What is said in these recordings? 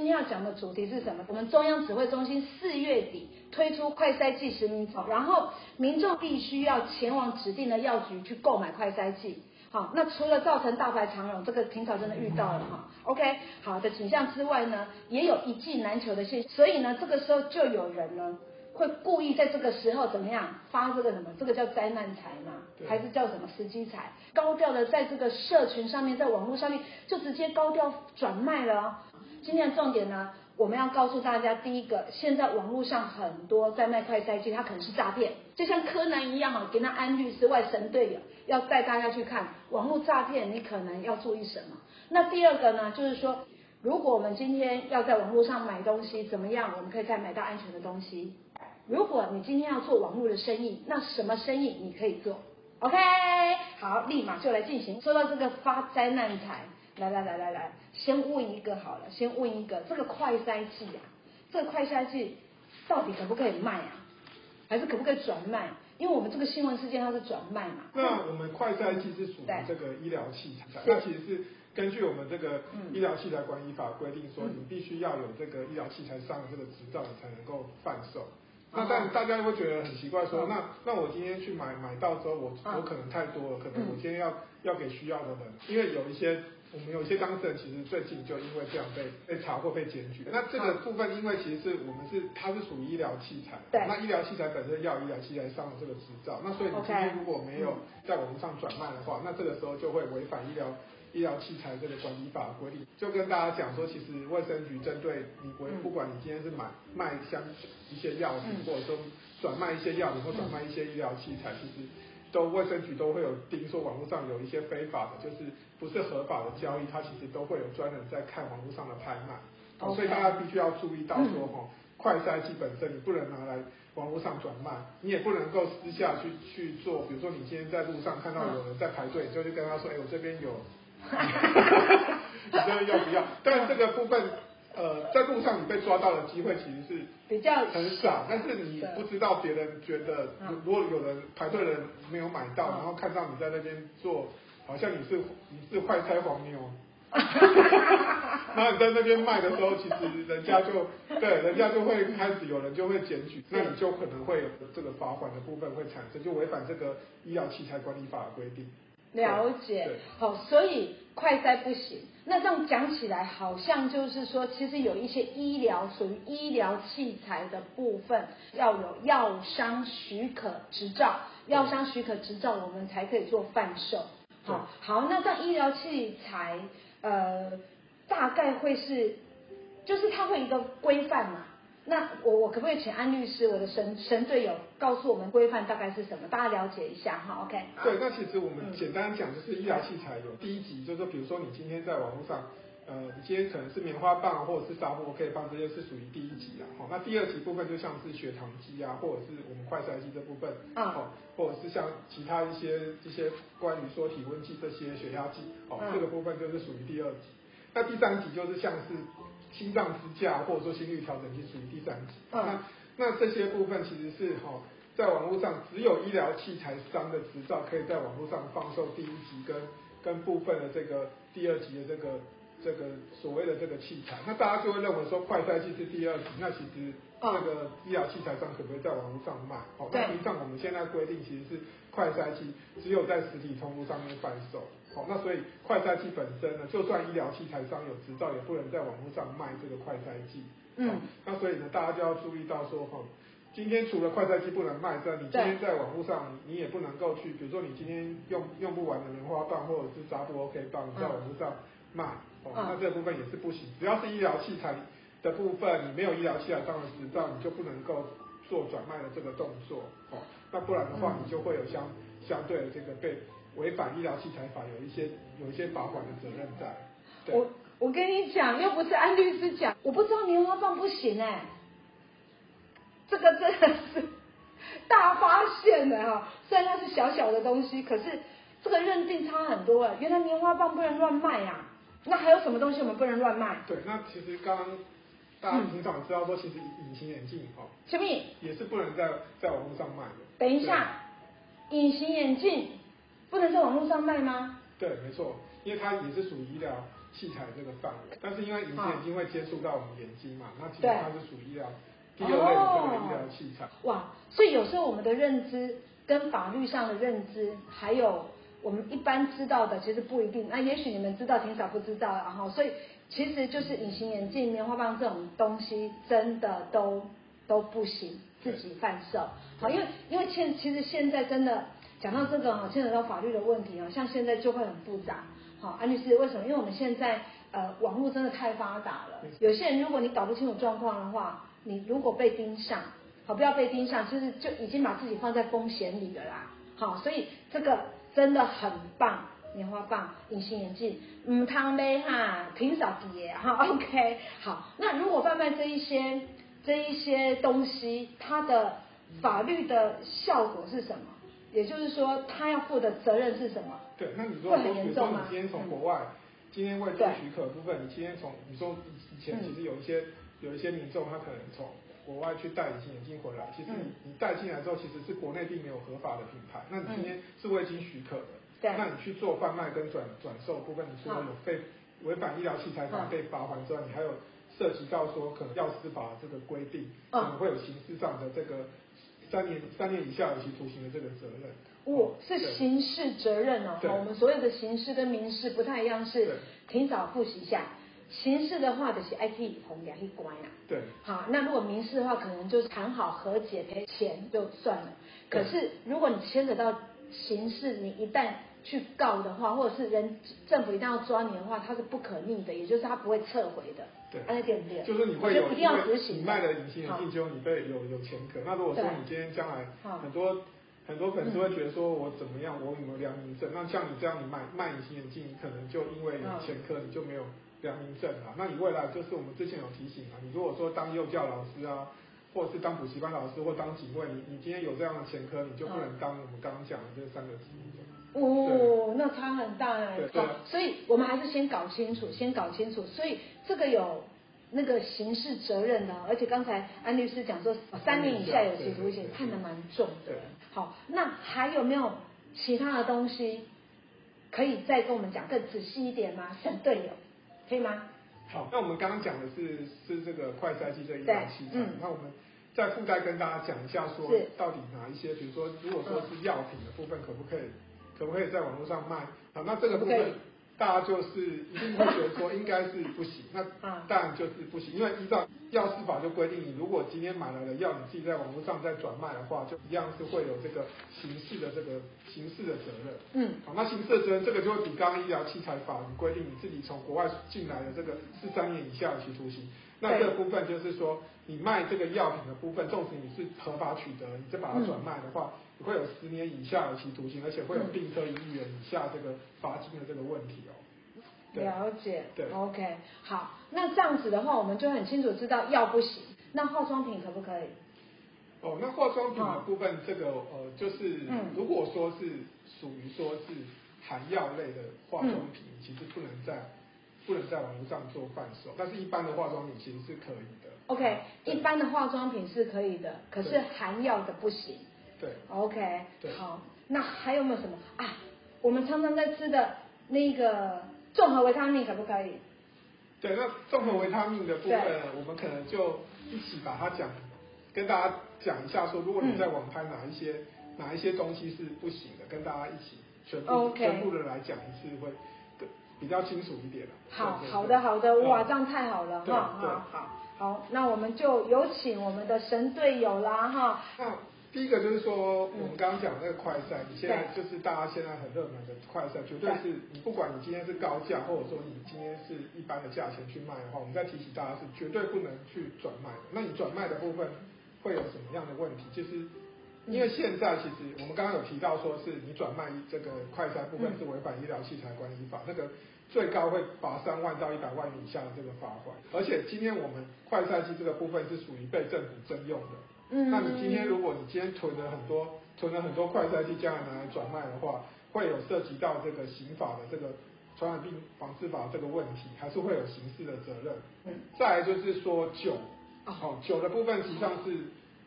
今天要讲的主题是什么？我们中央指挥中心四月底推出快筛剂实名制，然后民众必须要前往指定的药局去购买快筛剂。好，那除了造成大排长龙，这个平常真的遇到了哈。OK，好的景象之外呢，也有一剂难求的现，所以呢，这个时候就有人呢会故意在这个时候怎么样发这个什么？这个叫灾难财嘛，还是叫什么时机财？高调的在这个社群上面，在网络上面就直接高调转卖了哦。今天的重点呢，我们要告诉大家，第一个，现在网络上很多在卖快筛剂，它可能是诈骗，就像柯南一样啊，给那安律师外神队友。要带大家去看网络诈骗，你可能要注意什么？那第二个呢，就是说，如果我们今天要在网络上买东西，怎么样我们可以再买到安全的东西？如果你今天要做网络的生意，那什么生意你可以做？OK，好，立马就来进行。说到这个发灾难财，来来来来来，先问一个好了，先问一个，这个快筛剂啊，这个快筛剂到底可不可以卖啊？还是可不可以转卖？因为我们这个新闻事件它是转卖嘛，那我们快筛剂是属于这个医疗器材，那其实是根据我们这个医疗器材管理法规定说，你必须要有这个医疗器材上的这个执照，你才能够贩售。那但大家会觉得很奇怪说，说那那我今天去买买到之后，我我可能太多了，可能我今天要要给需要的人，因为有一些。我们有一些当事人其实最近就因为这样被被查过、被检举。那这个部分，因为其实是我们是它是属于医疗器材，对，那医疗器材本身要医疗器材上的这个执照，那所以你今天如果没有在网络上转卖的话，那这个时候就会违反医疗医疗器材这个管理法规定。就跟大家讲说，其实卫生局针对你，不管你今天是买卖相一些药品，或者说转卖一些药品或转卖一些医疗器材，其实。都卫生局都会有盯说网络上有一些非法的，就是不是合法的交易，它其实都会有专人在看网络上的拍卖。所以大家必须要注意到说，哈、嗯，快筛剂本身你不能拿来网络上转卖，你也不能够私下去去做。比如说你今天在路上看到有人在排队，就去跟他说，哎，我这边有，你这边要不要？当然这个部分。呃，在路上你被抓到的机会其实是比较很少，但是你不知道别人觉得，如果有人排队的人没有买到，然后看到你在那边做，好像你是你是快拆黄牛，然后你在那边卖的时候，其实人家就对，人家就会开始有人就会检举，那你就可能会有这个罚款的部分会产生，就违反这个医疗器材管理法的规定。了解，好，所以快筛不行。那这样讲起来，好像就是说，其实有一些医疗属于医疗器材的部分，要有药商许可执照，药商许可执照，我们才可以做贩售。好，好，那这样医疗器材，呃，大概会是，就是它会一个规范嘛。那我我可不可以请安律师，我的神神队友，告诉我们规范大概是什么？大家了解一下哈，OK？对，那其实我们简单讲就是医疗器材有第一级，就是说，比如说你今天在网络上，呃，你今天可能是棉花棒或者是纱布 OK 棒，这些是属于第一级的哈。那第二级部分就像是血糖机啊，或者是我们快筛机这部分啊，或者是像其他一些一些关于说体温计这些血压计，哦，这个部分就是属于第二级。那第三级就是像是。心脏支架或者说心率调整器属于第三级。嗯、那那这些部分其实是哈，在网络上只有医疗器材商的执照可以在网络上放售第一级跟跟部分的这个第二级的这个这个所谓的这个器材。那大家就会认为说快筛剂是第二级，那其实这个医疗器材商可不可以在网络上卖？好，那实际上我们现在规定其实是快筛剂只有在实体通路上面贩售。好，那所以快筛剂本身呢，就算医疗器材商有执照，也不能在网络上卖这个快筛剂。嗯。那所以呢，大家就要注意到说，哈，今天除了快筛剂不能卖之外，你今天在网络上，你也不能够去，比如说你今天用用不完的棉花棒或者是纱布 OK 棒，你在网络上卖，哦，那这个部分也是不行。只要是医疗器材的部分，你没有医疗器材商的执照，你就不能够做转卖的这个动作。哦，那不然的话，你就会有相相对的这个被。违反医疗器材法有一些有一些罚款的责任在。我我跟你讲，又不是安律师讲，我不知道棉花棒不行哎，这个真的是大发现的哈。虽然它是小小的东西，可是这个认定差很多哎。原来棉花棒不能乱卖啊，那还有什么东西我们不能乱卖？对，那其实刚刚大家平常知道说，其实隐形眼镜哈，什么也是不能在在网络上卖的。等一下，隐形眼镜。不能在网络上卖吗？对，没错，因为它也是属于医疗器材这个范围。但是因为隐形眼镜会接触到我们眼睛嘛，那其实它是属于医疗第二类的这个医疗器材。哇，所以有时候我们的认知跟法律上的认知，还有我们一般知道的，其实不一定。那也许你们知道，挺少不知道，然后所以其实就是隐形眼镜、棉花棒这种东西，真的都都不行自己贩售。好，因为因为现其实现在真的。讲到这个哈，牵扯到法律的问题哦，像现在就会很复杂。好，安律师，为什么？因为我们现在呃网络真的太发达了，有些人如果你搞不清楚状况的话，你如果被盯上，好，不要被盯上，就是就已经把自己放在风险里了啦。好，所以这个真的很棒，棉花棒、隐形眼镜，嗯，汤杯哈，挺少碟哈，OK。好，那如果贩卖这一些这一些东西，它的法律的效果是什么？也就是说，他要负的责任是什么？对，那你说，比如说你今天从国外，嗯、今天未经许可的部分，你今天从你说以前其实有一些、嗯、有一些民众他可能从国外去带隐形眼镜回来，其实你你戴进来之后，其实是国内并没有合法的品牌，那你今天是未经许可的，那你去做贩卖跟转转售部分，你除了有被违反医疗器材法被罚款之外，你还有涉及到说可能药师法这个规定，可能会有刑事上的这个。三年三年以下有期徒刑的这个责任，哦，是刑事责任哦。我们所有的刑事跟民事不太一样，是提早复习一下。刑事的话就是爱去红两一关啊。对。好，那如果民事的话，可能就是谈好和解赔钱就算了。可是如果你牵扯到刑事，你一旦去告的话，或者是人政府一定要抓你的话，它是不可逆的，也就是它不会撤回的。对，那点点，就是你会有，因为你卖了隐形眼镜之后，你被有有前科。那如果说你今天将来很多很多粉丝会觉得说我怎么样，我有没有良民证？那像你这样，你卖卖隐形眼镜，你可能就因为有前科，你就没有良民证啊。那你未来就是我们之前有提醒啊，你如果说当幼教老师啊，或者是当补习班老师，或当警卫，你你今天有这样的前科，你就不能当我们刚刚讲的这三个职务。哦，那差很大哎，好，所以我们还是先搞清楚，先搞清楚，所以这个有那个刑事责任的，而且刚才安律师讲说三年以下有期徒刑，判的蛮重的。好，那还有没有其他的东西可以再跟我们讲更仔细一点吗？省队友，可以吗？好，那我们刚刚讲的是是这个快筛剂这一样器材，那我们再附带跟大家讲一下，说到底哪一些，比如说如果说是药品的部分，可不可以？可不可以在网络上卖？好，那这个部分大家就是一定会觉得说应该是不行。那当然就是不行，因为依照药师法就规定，你如果今天买来的药，你自己在网络上再转卖的话，就一样是会有这个刑事的这个刑事的责任。嗯，好，那刑事的责任这个就会比刚刚医疗器材法你规定你自己从国外进来的这个是三年以下有期徒刑。那这个部分就是说，你卖这个药品的部分，纵使你是合法取得，你再把它转卖的话。会有十年以下有期徒刑，而且会有并科一亿元以下这个罚金的这个问题哦。了解，对，OK，好，那这样子的话，我们就很清楚知道药不行，那化妆品可不可以？哦，那化妆品的部分，这个呃，就是如果说是属于说是含药类的化妆品，其实不能在不能在网络上做贩售，但是一般的化妆品其实是可以的。OK，一般的化妆品是可以的，可是含药的不行。对，OK，对，好，那还有没有什么啊？我们常常在吃的那个综合维他命可不可以？对，那综合维他命的部分，我们可能就一起把它讲，跟大家讲一下说，如果你在网拍哪一些、嗯、哪一些东西是不行的，跟大家一起全部全部的来讲一次，会比较清楚一点。好，好的，好的，哇，这样太好了，哈，好好好，那我们就有请我们的神队友啦，哈。那第一个就是说，我们刚刚讲那个快赛，你现在就是大家现在很热门的快赛，绝对是你不管你今天是高价，或者说你今天是一般的价钱去卖的话，我们再提醒大家是绝对不能去转卖的。那你转卖的部分会有什么样的问题？就是因为现在其实我们刚刚有提到说，是你转卖这个快筛部分是违反医疗器材管理法，那个最高会罚三万到一百万以下的这个罚款。而且今天我们快筛机这个部分是属于被政府征用的。嗯，那你今天如果你今天囤了很多囤了很多快筛机，将来拿来转卖的话，会有涉及到这个刑法的这个传染病防治法这个问题，还是会有刑事的责任。嗯，再来就是说酒，哦，酒的部分实际上是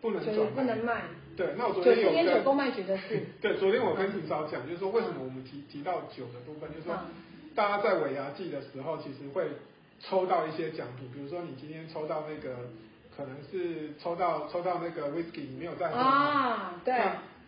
不能转卖，不能卖。对，那我昨天有跟酒公卖局的事。对，昨天我跟霆嫂讲，就是说为什么我们提提到酒的部分，就是说大家在尾牙季的时候，其实会抽到一些奖品，比如说你今天抽到那个，可能是抽到抽到那个 whisky，你没有在喝啊，对。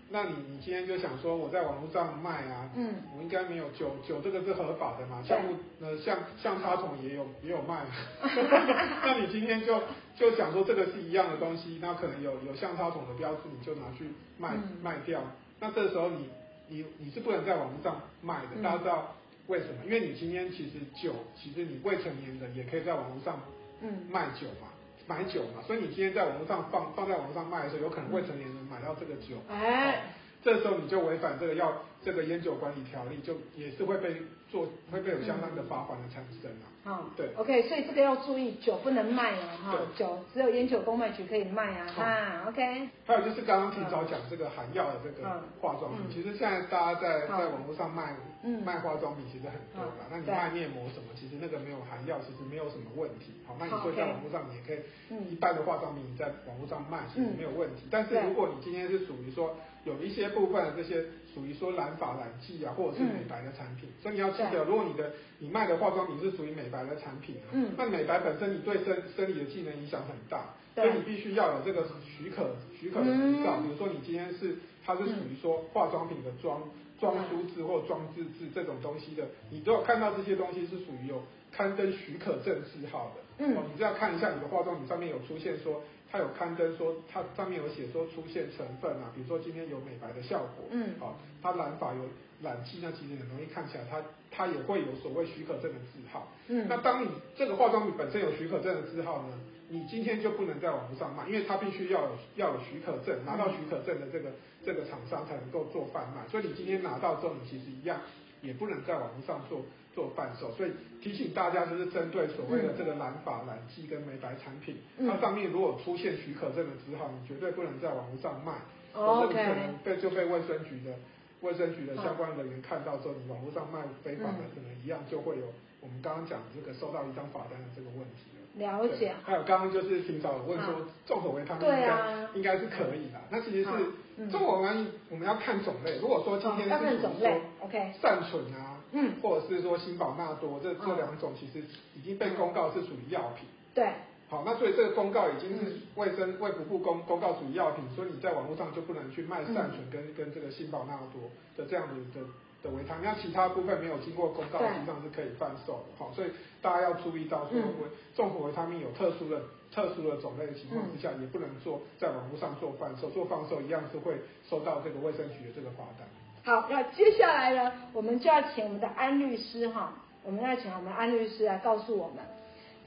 那你你今天就想说我在网络上卖啊，嗯，我应该没有酒酒这个是合法的嘛，项目呃像像插桶也有也有卖，那你今天就就想说这个是一样的东西，那可能有有像插桶的标志，你就拿去卖、嗯、卖掉，那这时候你你你是不能在网络上卖的，大家知道为什么？因为你今天其实酒其实你未成年人也可以在网络上嗯。卖酒嘛。买酒嘛，所以你今天在网络上放放在网络上卖的时候，有可能未成年人买到这个酒，哎、嗯，这时候你就违反这个要这个烟酒管理条例，就也是会被做会被有相当的罚款的产生啊。对，OK，所以这个要注意，酒不能卖哦，哈，酒只有烟酒公卖局可以卖啊，哈，OK。还有就是刚刚提早讲这个含药的这个化妆品，其实现在大家在在网络上卖。嗯，卖化妆品其实很多啦，那你卖面膜什么，其实那个没有含药，其实没有什么问题。好，那你说在网络上你也可以，一般的化妆品你在网络上卖其实没有问题。但是如果你今天是属于说有一些部分的这些属于说染发染剂啊，或者是美白的产品，所以你要记得，如果你的你卖的化妆品是属于美白的产品，嗯，那美白本身你对生生理的机能影响很大，所以你必须要有这个许可许可的执照，比如说你今天是它是属于说化妆品的妆。装书制或装字字这种东西的，你都要看到这些东西是属于有刊登许可证字号的。嗯，你就要看一下你的化妆品上面有出现说它有刊登说它上面有写说出现成分啊，比如说今天有美白的效果。嗯，好，它染发有染剂，那其实很容易看起来它它也会有所谓许可证的字号。嗯，那当你这个化妆品本身有许可证的字号呢？你今天就不能在网络上卖，因为它必须要有要有许可证，拿到许可证的这个这个厂商才能够做贩卖。所以你今天拿到之后，你其实一样也不能在网络上做做贩售。所以提醒大家，就是针对所谓的这个染发染剂跟美白产品，它上面如果出现许可证的字号，你绝对不能在网络上卖，否则你可能被就被卫生局的卫生局的相关人员看到之后，你网络上卖非法的，可能一样就会有我们刚刚讲这个收到一张罚单的这个问题。了解，还有刚刚就是挺早问说，重口味他们应该、啊、应该是可以的。那其实是重口味，我们要看种类。如果说今天是种类，OK，善存啊，嗯，或者是说新宝纳多这这两种，其实已经被公告是属于药品。对，好，那所以这个公告已经是卫生卫福部公公告属于药品，所以你在网络上就不能去卖善存跟跟这个新宝纳多的这样子的。的维他命，那其他部分没有经过公告，实际上是可以贩售的。好，所以大家要注意到说，维综合维他命有特殊的特殊的种类的情况之下，也不能做在网络上做贩售，做贩售一样是会收到这个卫生局的这个罚单。好，那接下来呢，我们就要请我们的安律师哈，我们要请我们安律师来告诉我们，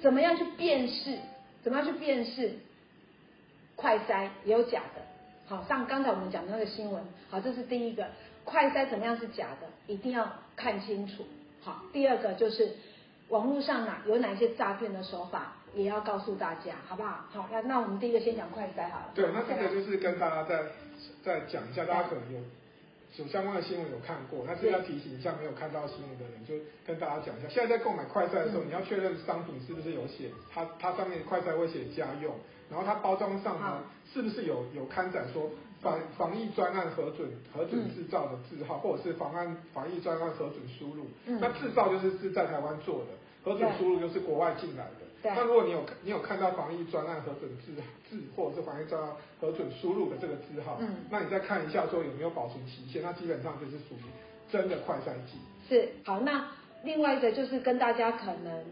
怎么样去辨识，怎么样去辨识快筛也有假的。好，像刚才我们讲的那个新闻，好，这是第一个。快筛怎么样是假的？一定要看清楚。好，第二个就是网络上哪有哪些诈骗的手法，也要告诉大家，好不好？好，那那我们第一个先讲快筛好了。对，那这个就是跟大家再再讲一下，大家可能有有相关的新闻有看过，但是要提醒一下没有看到新闻的人，就跟大家讲一下。现在在购买快筛的时候，你要确认商品是不是有写，它它上面快筛会写家用，然后它包装上呢是不是有有刊载说。防防疫专案核准核准制造的字号，或者是防案防疫专案核准输入。嗯、那制造就是是在台湾做的，核准输入就是国外进来的。对那如果你有你有看到防疫专案核准字字，或者是防疫专案核准输入的这个字号，嗯，那你再看一下说有没有保存期限，那基本上就是属于真的快筛剂。是，好，那另外一个就是跟大家可能。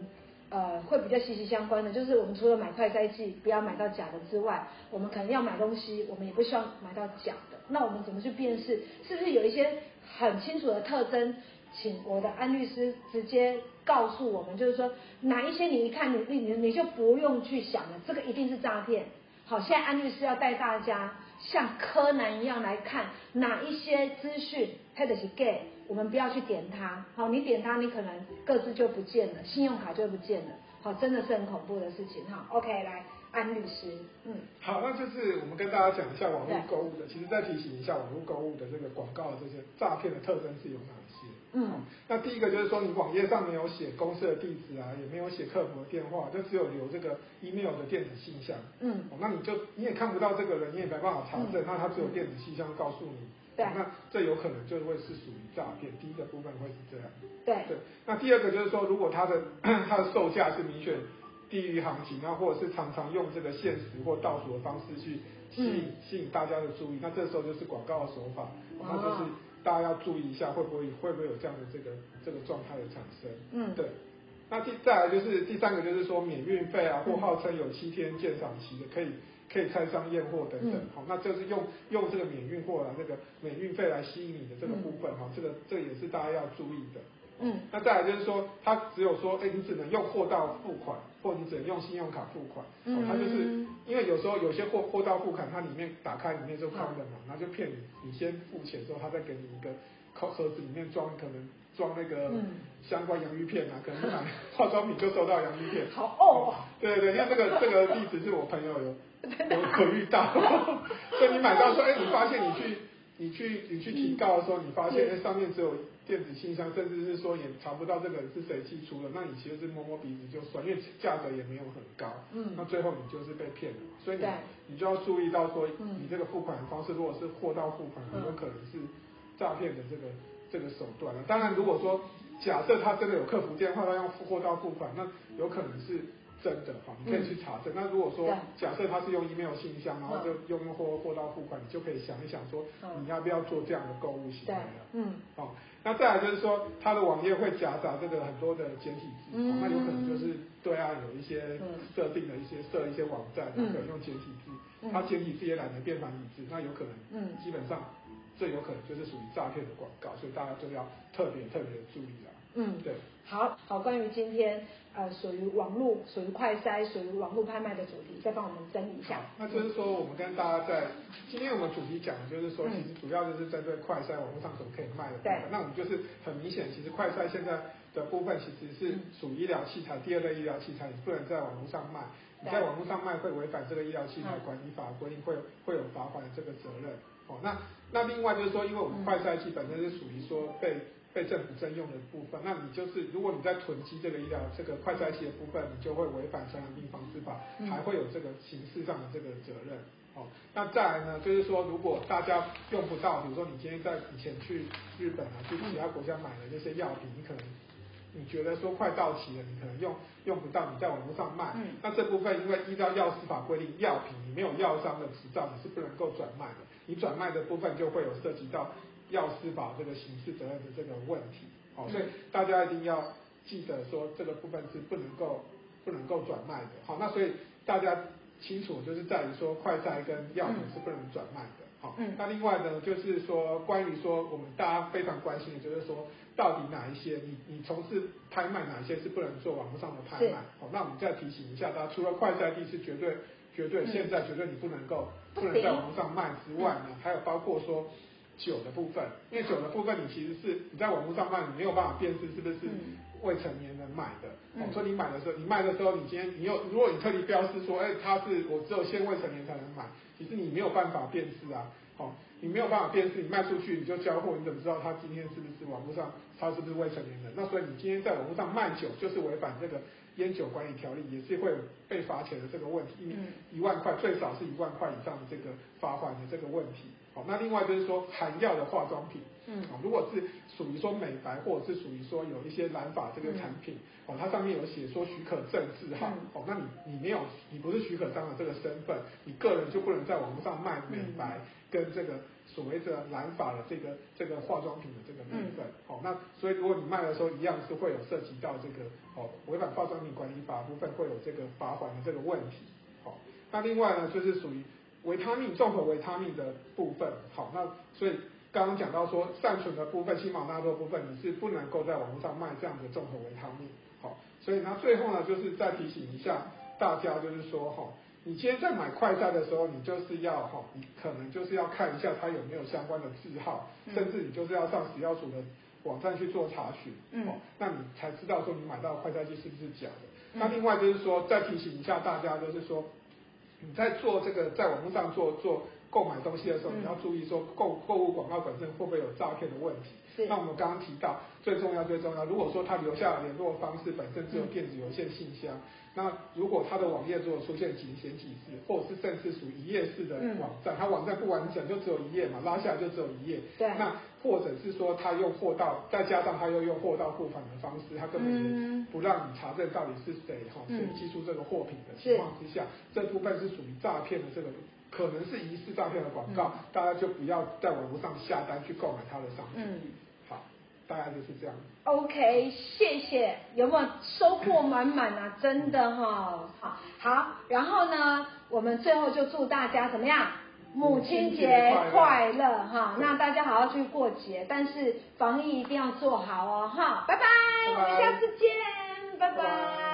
呃，会比较息息相关的，就是我们除了买快筛剂不要买到假的之外，我们可能要买东西，我们也不希望买到假的。那我们怎么去辨识？是不是有一些很清楚的特征？请我的安律师直接告诉我们，就是说哪一些你一看你你你就不用去想了，这个一定是诈骗。好，现在安律师要带大家像柯南一样来看哪一些资讯，它的是 gay。我们不要去点它，好，你点它，你可能各自就不见了，信用卡就不见了，好，真的是很恐怖的事情哈。OK，来，安律师，嗯，好，那就是我们跟大家讲一下网络购物的，其实再提醒一下网络购物的这个广告的这些诈骗的特征是有哪些？嗯，那第一个就是说你网页上没有写公司的地址啊，也没有写客服的电话，就只有留这个 email 的电子信箱，嗯，那你就你也看不到这个人，你也没办法查证，嗯、那他只有电子信箱告诉你。对，那这有可能就会是属于诈骗。第一个部分会是这样。对对。那第二个就是说，如果他的 他的售价是明显低于行情，那或者是常常用这个限时或倒数的方式去吸引、嗯、吸引大家的注意，那这时候就是广告的手法，那就是大家要注意一下，会不会会不会有这样的这个这个状态的产生。嗯，对。那第再来就是第三个，就是说免运费啊，或号称有七天鉴赏期的，可以可以拆箱验货等等，好、嗯，那就是用用这个免运货啊，这个免运费来吸引你的这个部分，哈、嗯，这个这个也是大家要注意的。嗯，那再来就是说，他只有说，哎，你只能用货到付款，或你只能用信用卡付款，嗯，他就是因为有时候有些货货到付款，它里面打开里面就空的嘛，然后就骗你，你先付钱之后，他再给你一个盒盒子里面装可能。装那个相关洋芋片啊，可能买化妆品就收到洋芋片。好哦。对对对，因为这个 这个例子是我朋友有有有遇到，所以你买到说，哎，你发现你去你去你去提告的时候，你发现那上面只有电子信箱，甚至是说也查不到这个人是谁寄出的，那你其实是摸摸鼻子就算，因为价格也没有很高。嗯。那最后你就是被骗了，所以你你就要注意到说，你这个付款方式如果是货到付款，很有可能是诈骗的这个。这个手段了，当然如果说假设他真的有客服电话，他用货到付款，那有可能是真的哈，你可以去查证。嗯、那如果说假设他是用 email 信箱，然后就用用货货到付款，你就可以想一想说，你要不要做这样的购物行为了？嗯，好，那再来就是说，他的网页会夹杂这个很多的简体字，嗯、那有可能就是对岸有一些设定的一些设一些网站，可能用简体字，他简体字也懒得变繁体字，那有可能，嗯，基本上。这有可能就是属于诈骗的广告，所以大家就要特别特别的注意了。嗯，对。好好，关于今天呃属于网络、属于快筛、属于网络拍卖的主题，再帮我们整理一下。那就是说，我们跟大家在今天我们主题讲的就是说，其实主要就是针对快筛网络上所可以卖的。对。那我们就是很明显，其实快筛现在的部分其实是属于医疗器材，第二类医疗器材，你不能在网络上卖。你在网络上卖会违反这个医疗器材管理法规定，会会有罚款的这个责任。哦，那那另外就是说，因为我们快筛机本身是属于说被被政府征用的部分，那你就是如果你在囤积这个医疗这个快筛机的部分，你就会违反传染病防治法，还会有这个刑事上的这个责任。哦，那再来呢，就是说如果大家用不到，比如说你今天在以前去日本啊，去其他国家买的那些药品，你可能你觉得说快到期了，你可能用用不到，你在网络上卖，那这部分因为依照药师法规定，药品你没有药商的执照，你是不能够转卖的。你转卖的部分就会有涉及到药师法这个刑事责任的这个问题，好，所以大家一定要记得说这个部分是不能够不能够转卖的，好，那所以大家清楚就是在于说快筛跟药品是不能转卖的，好，嗯，那另外呢就是说关于说我们大家非常关心的就是说到底哪一些你你从事拍卖哪一些是不能做网络上的拍卖，好，那我们再提醒一下大家，除了快筛地是绝对。绝对，现在绝对你不能够不能在网络上卖之外呢，还有包括说酒的部分，因为酒的部分你其实是你在网络上卖，你没有办法辨识是不是未成年人买的。哦，所以你买的时候，你卖的时候，你今天你又，如果你特地标示说，哎，他是我只有限未成年才能买，其实你没有办法辨识啊。哦，你没有办法辨识，你卖出去你就交货，你怎么知道他今天是不是网络上他是不是未成年人？那所以你今天在网络上卖酒就是违反这个。烟酒管理条例也是会被罚钱的这个问题，一万块最少是一万块以上的这个罚款的这个问题。好，那另外就是说含药的化妆品，嗯，如果是属于说美白或者是属于说有一些染发这个产品，哦，它上面有写说许可证字号，哦，那你你没有你不是许可商的这个身份，你个人就不能在网络上卖美白跟这个。所谓的染发的这个这个化妆品的这个部分，好、嗯，那所以如果你卖的时候一样是会有涉及到这个哦违反化妆品管理法部分会有这个罚款的这个问题，好，那另外呢就是属于维他命综合维他命的部分，好，那所以刚刚讲到说善存的部分，氢毛纳多部分你是不能够在网络上卖这样的综合维他命，好，所以呢最后呢就是再提醒一下大家，就是说哈。你今天在买快筛的时候，你就是要哈，你可能就是要看一下它有没有相关的字号，嗯、甚至你就是要上食药署的网站去做查询，嗯，那你才知道说你买到的快筛剂是不是假的。嗯、那另外就是说，再提醒一下大家，就是说你在做这个在网络上做做购买东西的时候，嗯、你要注意说购购物广告本身会不会有诈骗的问题。是那我们刚刚提到最重要最重要，如果说他留下的联络方式本身只有电子邮件信箱。嗯那如果他的网页如果出现仅显几字，或者是甚至属于一页式的网站，他网站不完整，就只有一页嘛，拉下来就只有一页。对。那或者是说他用货到，再加上他又用货到付款的方式，他根本是不让你查证到底是谁哈，谁寄出这个货品的情况之下，这部分是属于诈骗的这个，可能是疑似诈骗的广告，大家就不要在网络上下单去购买他的商品。嗯。好大概就是这样。OK，谢谢。有没有收获满满啊？真的哈、哦，好，好。然后呢，我们最后就祝大家怎么样？母亲节快乐哈！那大家好好去过节，但是防疫一定要做好哦哈！拜拜，拜拜，我们下次见。拜拜。